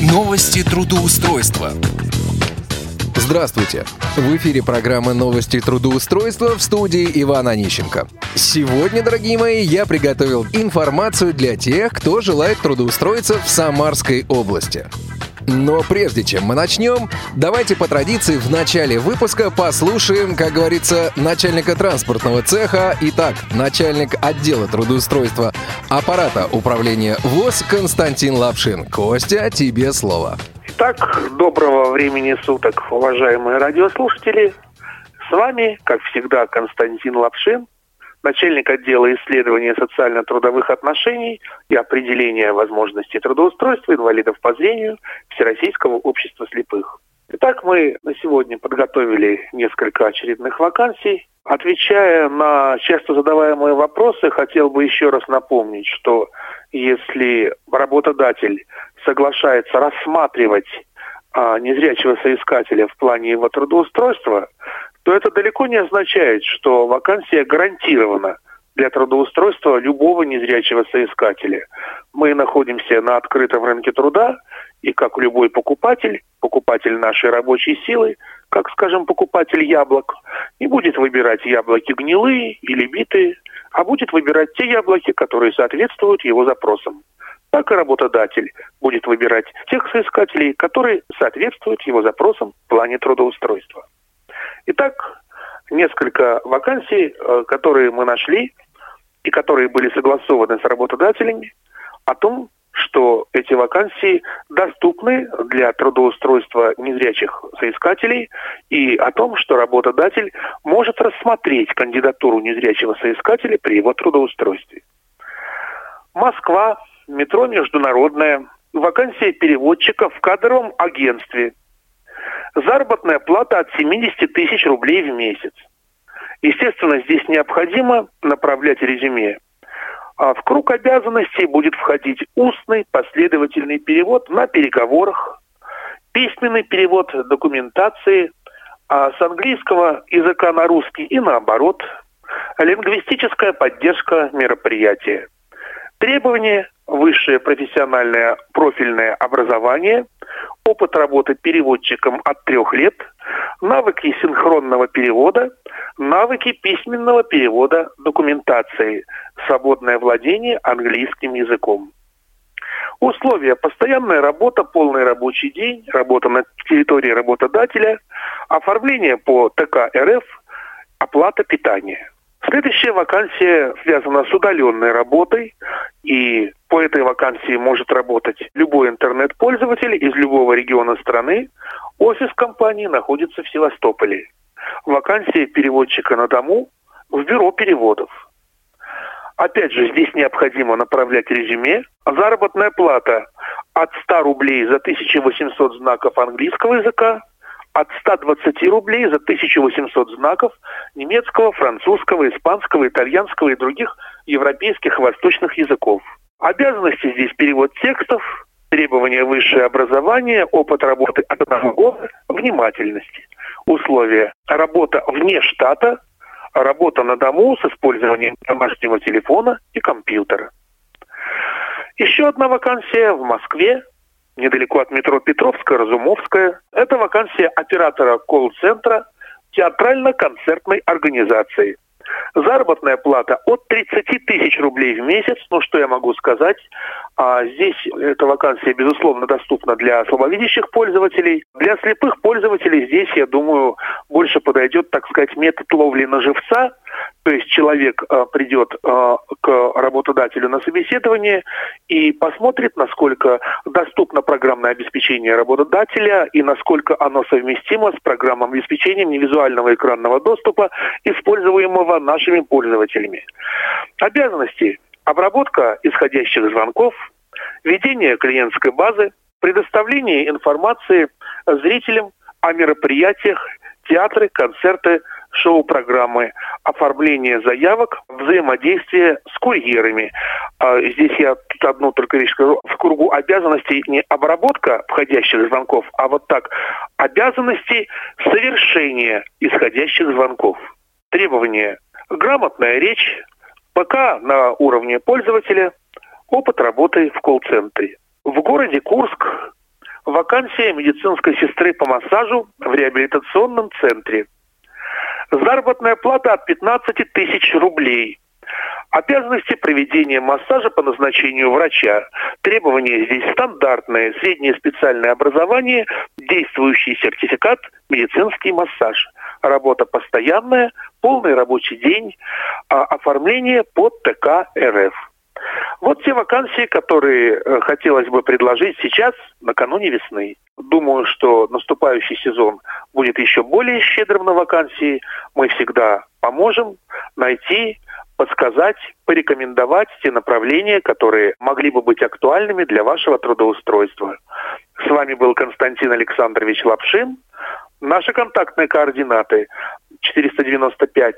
Новости трудоустройства. Здравствуйте! В эфире программа «Новости трудоустройства» в студии Иван Онищенко. Сегодня, дорогие мои, я приготовил информацию для тех, кто желает трудоустроиться в Самарской области. Но прежде чем мы начнем, давайте по традиции в начале выпуска послушаем, как говорится, начальника транспортного цеха, итак, начальник отдела трудоустройства аппарата управления ВОЗ Константин Лапшин. Костя, тебе слово. Итак, доброго времени суток, уважаемые радиослушатели. С вами, как всегда, Константин Лапшин, начальник отдела исследования социально-трудовых отношений и определения возможностей трудоустройства инвалидов по зрению Всероссийского общества слепых. Итак, мы на сегодня подготовили несколько очередных вакансий. Отвечая на часто задаваемые вопросы, хотел бы еще раз напомнить, что если работодатель соглашается рассматривать а, незрячего соискателя в плане его трудоустройства, то это далеко не означает, что вакансия гарантирована для трудоустройства любого незрячего соискателя. Мы находимся на открытом рынке труда, и как любой покупатель, покупатель нашей рабочей силы, как, скажем, покупатель яблок, не будет выбирать яблоки гнилые или битые, а будет выбирать те яблоки, которые соответствуют его запросам. Так и работодатель будет выбирать тех соискателей, которые соответствуют его запросам в плане трудоустройства. Итак, несколько вакансий, э, которые мы нашли и которые были согласованы с работодателями о том, что эти вакансии доступны для трудоустройства незрячих соискателей и о том, что работодатель может рассмотреть кандидатуру незрячего соискателя при его трудоустройстве. Москва, метро Международная, вакансия переводчика в кадровом агентстве заработная плата от 70 тысяч рублей в месяц. Естественно, здесь необходимо направлять резюме. А в круг обязанностей будет входить устный последовательный перевод на переговорах, письменный перевод документации а с английского языка на русский и наоборот, лингвистическая поддержка мероприятия. Требования – высшее профессиональное профильное образование – опыт работы переводчиком от трех лет, навыки синхронного перевода, навыки письменного перевода документации, свободное владение английским языком. Условия. Постоянная работа, полный рабочий день, работа на территории работодателя, оформление по ТК РФ, оплата питания. Следующая вакансия связана с удаленной работой, и по этой вакансии может работать любой интернет-пользователь из любого региона страны. Офис компании находится в Севастополе. Вакансия переводчика на дому в бюро переводов. Опять же, здесь необходимо направлять резюме. Заработная плата от 100 рублей за 1800 знаков английского языка от 120 рублей за 1800 знаков немецкого, французского, испанского, итальянского и других европейских восточных языков. Обязанности здесь перевод текстов, требования высшее образование, опыт работы от одного года, внимательности. Условия. Работа вне штата, работа на дому с использованием домашнего телефона и компьютера. Еще одна вакансия в Москве недалеко от метро Петровская, Разумовская. Это вакансия оператора колл-центра театрально-концертной организации. Заработная плата от 30 тысяч рублей в месяц. Ну, что я могу сказать? А здесь эта вакансия, безусловно, доступна для слабовидящих пользователей. Для слепых пользователей здесь, я думаю, больше подойдет, так сказать, метод ловли на живца. То есть человек э, придет э, к работодателю на собеседование и посмотрит, насколько доступно программное обеспечение работодателя и насколько оно совместимо с программным обеспечением невизуального экранного доступа, используемого нашими пользователями. Обязанности обработка исходящих звонков, ведение клиентской базы, предоставление информации зрителям о мероприятиях, театры, концерты, шоу-программы, оформление заявок, взаимодействие с курьерами. А здесь я одну только вещь скажу. В кругу обязанностей не обработка входящих звонков, а вот так. Обязанности совершения исходящих звонков. Требования. Грамотная речь, ПК на уровне пользователя, опыт работы в колл-центре. В городе Курск Вакансия медицинской сестры по массажу в реабилитационном центре. Заработная плата от 15 тысяч рублей. Обязанности проведения массажа по назначению врача. Требования здесь стандартные. Среднее специальное образование, действующий сертификат, медицинский массаж. Работа постоянная, полный рабочий день, а оформление под ТК РФ. Вот те вакансии, которые э, хотелось бы предложить сейчас, накануне весны. Думаю, что наступающий сезон будет еще более щедрым на вакансии. Мы всегда поможем найти, подсказать, порекомендовать те направления, которые могли бы быть актуальными для вашего трудоустройства. С вами был Константин Александрович Лапшин. Наши контактные координаты 495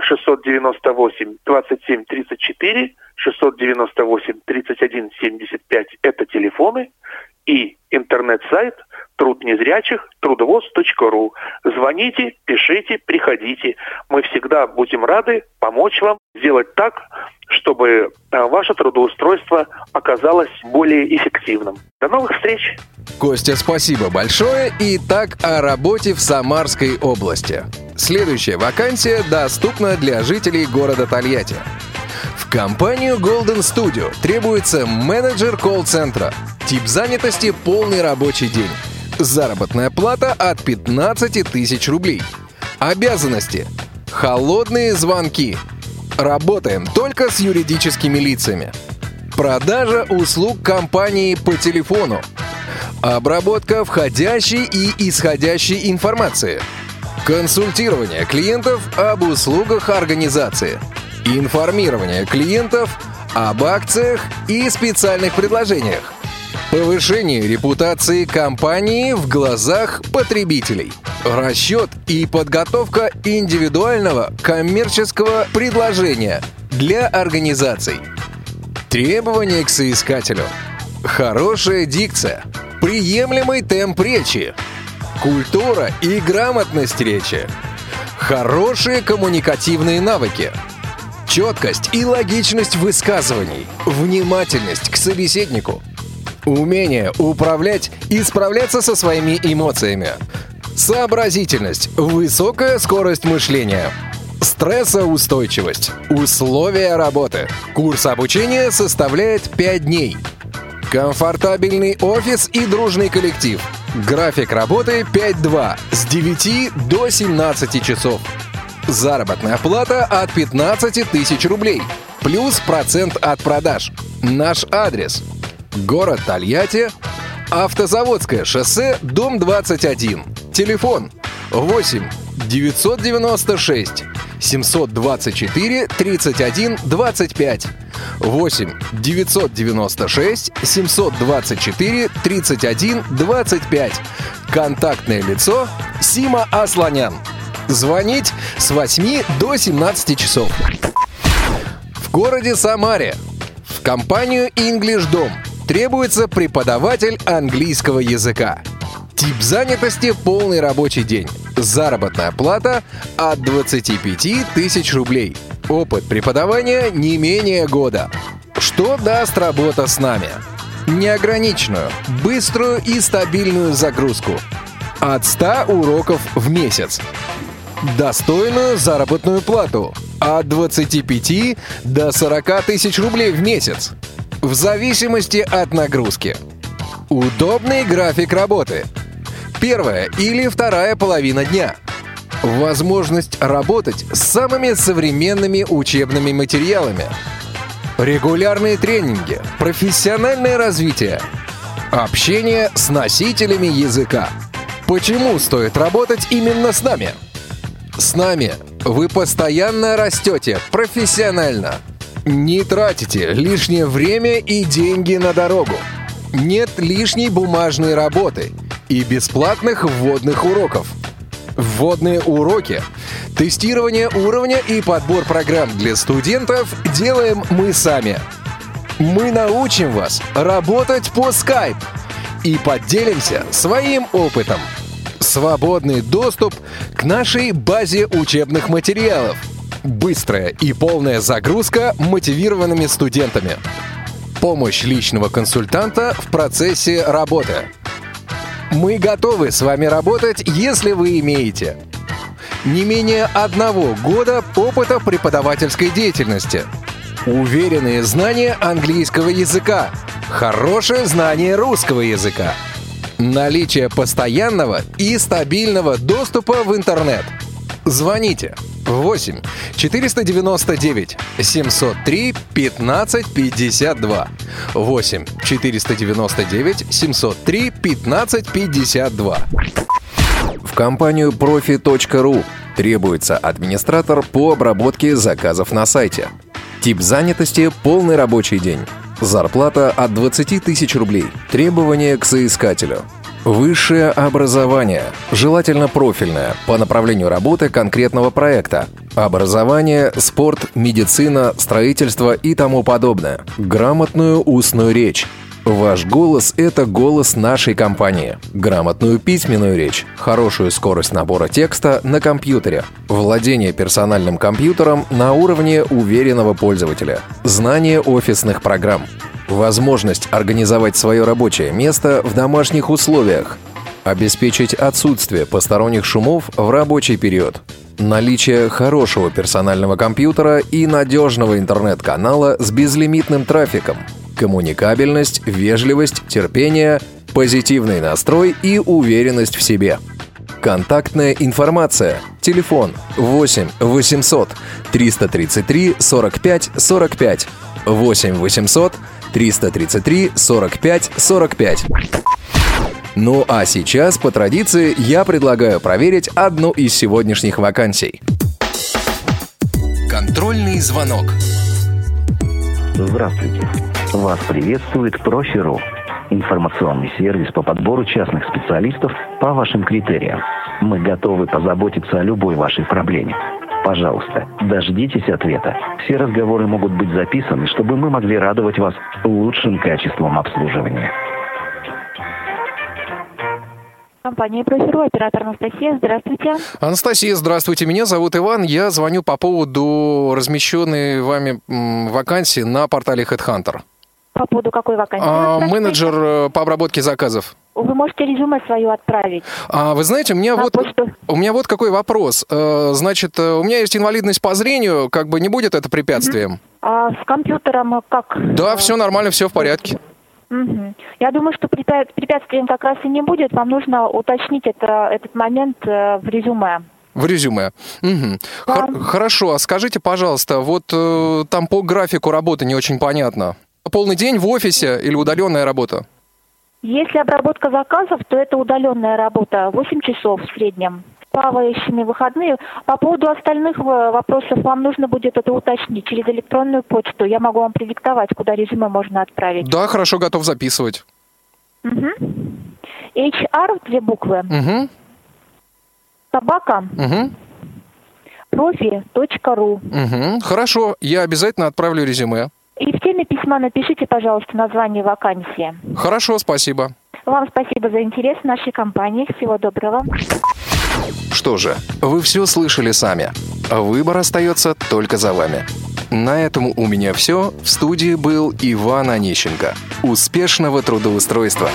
698 27 34, 698 31 75 – это телефоны и интернет-сайт труд незрячих трудовоз.ру. Звоните, пишите, приходите. Мы всегда будем рады помочь вам сделать так, чтобы а, ваше трудоустройство оказалось более эффективным. До новых встреч! Костя, спасибо большое. И так о работе в Самарской области. Следующая вакансия доступна для жителей города Тольятти. Компанию Golden Studio требуется менеджер колл-центра. Тип занятости – полный рабочий день. Заработная плата от 15 тысяч рублей. Обязанности – холодные звонки. Работаем только с юридическими лицами. Продажа услуг компании по телефону. Обработка входящей и исходящей информации – Консультирование клиентов об услугах организации. Информирование клиентов об акциях и специальных предложениях. Повышение репутации компании в глазах потребителей. Расчет и подготовка индивидуального коммерческого предложения для организаций. Требования к соискателю. Хорошая дикция. Приемлемый темп речи культура и грамотность речи, хорошие коммуникативные навыки, четкость и логичность высказываний, внимательность к собеседнику, умение управлять и справляться со своими эмоциями, сообразительность, высокая скорость мышления, стрессоустойчивость, условия работы. Курс обучения составляет 5 дней. Комфортабельный офис и дружный коллектив – График работы 5-2 с 9 до 17 часов. Заработная плата от 15 тысяч рублей. Плюс процент от продаж. Наш адрес. Город Тольятти. Автозаводское шоссе, дом 21. Телефон 8 996 724 31 25. 8 996 724 31 25. Контактное лицо Сима Асланян. Звонить с 8 до 17 часов. В городе Самаре в компанию English Дом требуется преподаватель английского языка. Тип занятости – полный рабочий день. Заработная плата от 25 тысяч рублей. Опыт преподавания не менее года. Что даст работа с нами? Неограниченную, быструю и стабильную загрузку. От 100 уроков в месяц. Достойную заработную плату. От 25 до 40 тысяч рублей в месяц. В зависимости от нагрузки. Удобный график работы – первая или вторая половина дня. Возможность работать с самыми современными учебными материалами. Регулярные тренинги, профессиональное развитие, общение с носителями языка. Почему стоит работать именно с нами? С нами вы постоянно растете профессионально. Не тратите лишнее время и деньги на дорогу. Нет лишней бумажной работы – и бесплатных вводных уроков. Вводные уроки, тестирование уровня и подбор программ для студентов делаем мы сами. Мы научим вас работать по Skype и поделимся своим опытом. Свободный доступ к нашей базе учебных материалов. Быстрая и полная загрузка мотивированными студентами. Помощь личного консультанта в процессе работы – Мы готовы с вами работать, если вы имеете не менее одного года опыта преподавательской деятельности, уверенные знания английского языка, хорошее знание русского языка, наличие постоянного и стабильного доступа в интернет. Звоните 8 499 703 1552 8 499 703 1552 В компанию profi.ru требуется администратор по обработке заказов на сайте. Тип занятости – полный рабочий день. Зарплата от 20 тысяч рублей. Требования к соискателю. Высшее образование, желательно профильное, по направлению работы конкретного проекта. Образование, спорт, медицина, строительство и тому подобное. Грамотную устную речь. Ваш голос – это голос нашей компании. Грамотную письменную речь, хорошую скорость набора текста на компьютере, владение персональным компьютером на уровне уверенного пользователя, знание офисных программ, Возможность организовать свое рабочее место в домашних условиях. Обеспечить отсутствие посторонних шумов в рабочий период. Наличие хорошего персонального компьютера и надежного интернет-канала с безлимитным трафиком. Коммуникабельность, вежливость, терпение, позитивный настрой и уверенность в себе. Контактная информация. Телефон 8 800 333 45 45 8 800 333 45 45. Ну а сейчас, по традиции, я предлагаю проверить одну из сегодняшних вакансий. Контрольный звонок. Здравствуйте. Вас приветствует Профи.ру. Информационный сервис по подбору частных специалистов по вашим критериям. Мы готовы позаботиться о любой вашей проблеме. Пожалуйста, дождитесь ответа. Все разговоры могут быть записаны, чтобы мы могли радовать вас лучшим качеством обслуживания. Компания «Профиру», оператор Анастасия. Здравствуйте. Анастасия, здравствуйте. Меня зовут Иван. Я звоню по поводу размещенной вами вакансии на портале HeadHunter. По поводу какой вакансии? А, менеджер э, по обработке заказов. Вы можете резюме свое отправить. А, вы знаете, у меня, вот, у меня вот какой вопрос. Э, значит, э, у меня есть инвалидность по зрению, как бы не будет это препятствием? А с компьютером как? Да, все нормально, все в порядке. Угу. Я думаю, что препятствием как раз и не будет. Вам нужно уточнить это, этот момент в резюме. В резюме. Угу. Да. Хор- хорошо, а скажите, пожалуйста, вот э, там по графику работы не очень понятно полный день в офисе или удаленная работа? Если обработка заказов, то это удаленная работа, 8 часов в среднем. Плавающими выходные. По поводу остальных вопросов вам нужно будет это уточнить через электронную почту. Я могу вам предиктовать, куда резюме можно отправить. Да, хорошо, готов записывать. Угу. HR, две буквы. Угу. Собака. Угу. Профи.ру. Угу. Хорошо, я обязательно отправлю резюме. И в теме письма напишите, пожалуйста, название вакансии. Хорошо, спасибо. Вам спасибо за интерес в нашей компании. Всего доброго. Что же, вы все слышали сами. Выбор остается только за вами. На этом у меня все. В студии был Иван Онищенко. Успешного трудоустройства!